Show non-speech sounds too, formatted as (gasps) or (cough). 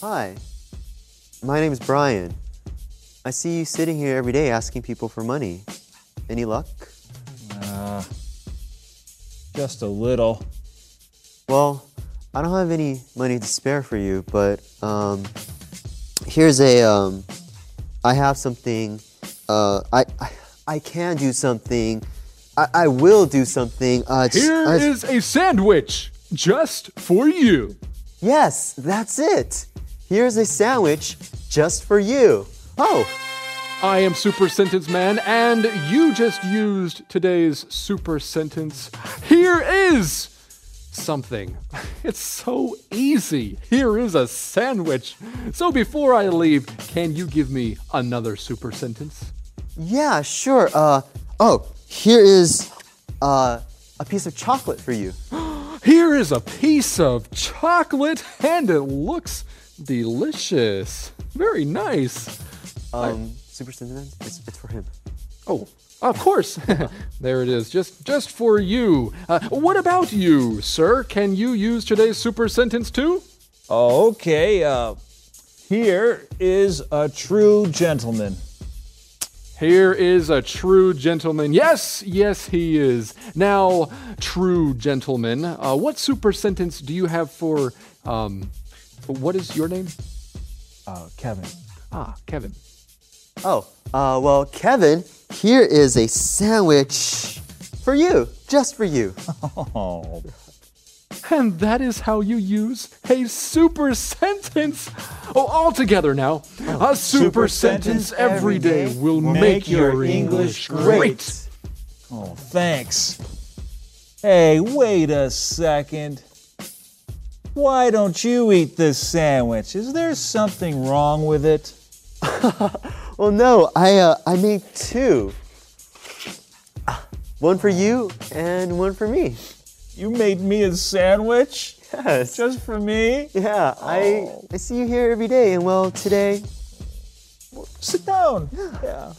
Hi. My name is Brian. I see you sitting here every day asking people for money. Any luck? Just a little. Well, I don't have any money to spare for you, but um, here's a um, I have something. Uh, I, I I can do something. I, I will do something. Uh, just- Here I- is a sandwich just for you. Yes, that's it. Here's a sandwich just for you. Oh, I am Super Sentence Man, and you just used today's super sentence. Here is something. (laughs) It's so easy. Here is a sandwich. So before I leave, can you give me another super sentence? yeah, sure. Uh, oh, here is uh, a piece of chocolate for you. (gasps) Here is a piece of chocolate, and it looks delicious. Very nice. Um, Super Sentence Man, it's, it's for him. Oh, of course. (laughs) there it is, just just for you. Uh, what about you, sir? Can you use today's super sentence too? Okay, uh, here is a true gentleman. Here is a true gentleman. Yes, yes, he is. Now, true gentleman, uh, what super sentence do you have for? Um, what is your name? Uh, Kevin. Ah, Kevin. Oh, uh, well, Kevin, here is a sandwich for you, just for you. (laughs) Oh, And that is how you use a super sentence. Oh, all together now. a super, super sentence sentence every day will make, your English great. oh, thanks. Hey, wait a second. Why don't you eat this sandwich? Is there something wrong with it? (laughs) Well, no, I, uh, I made two. One for you and one for me. You made me a sandwich Yes. just for me? Yeah, I, I see you here every day, and well, today, Sit down. Yeah.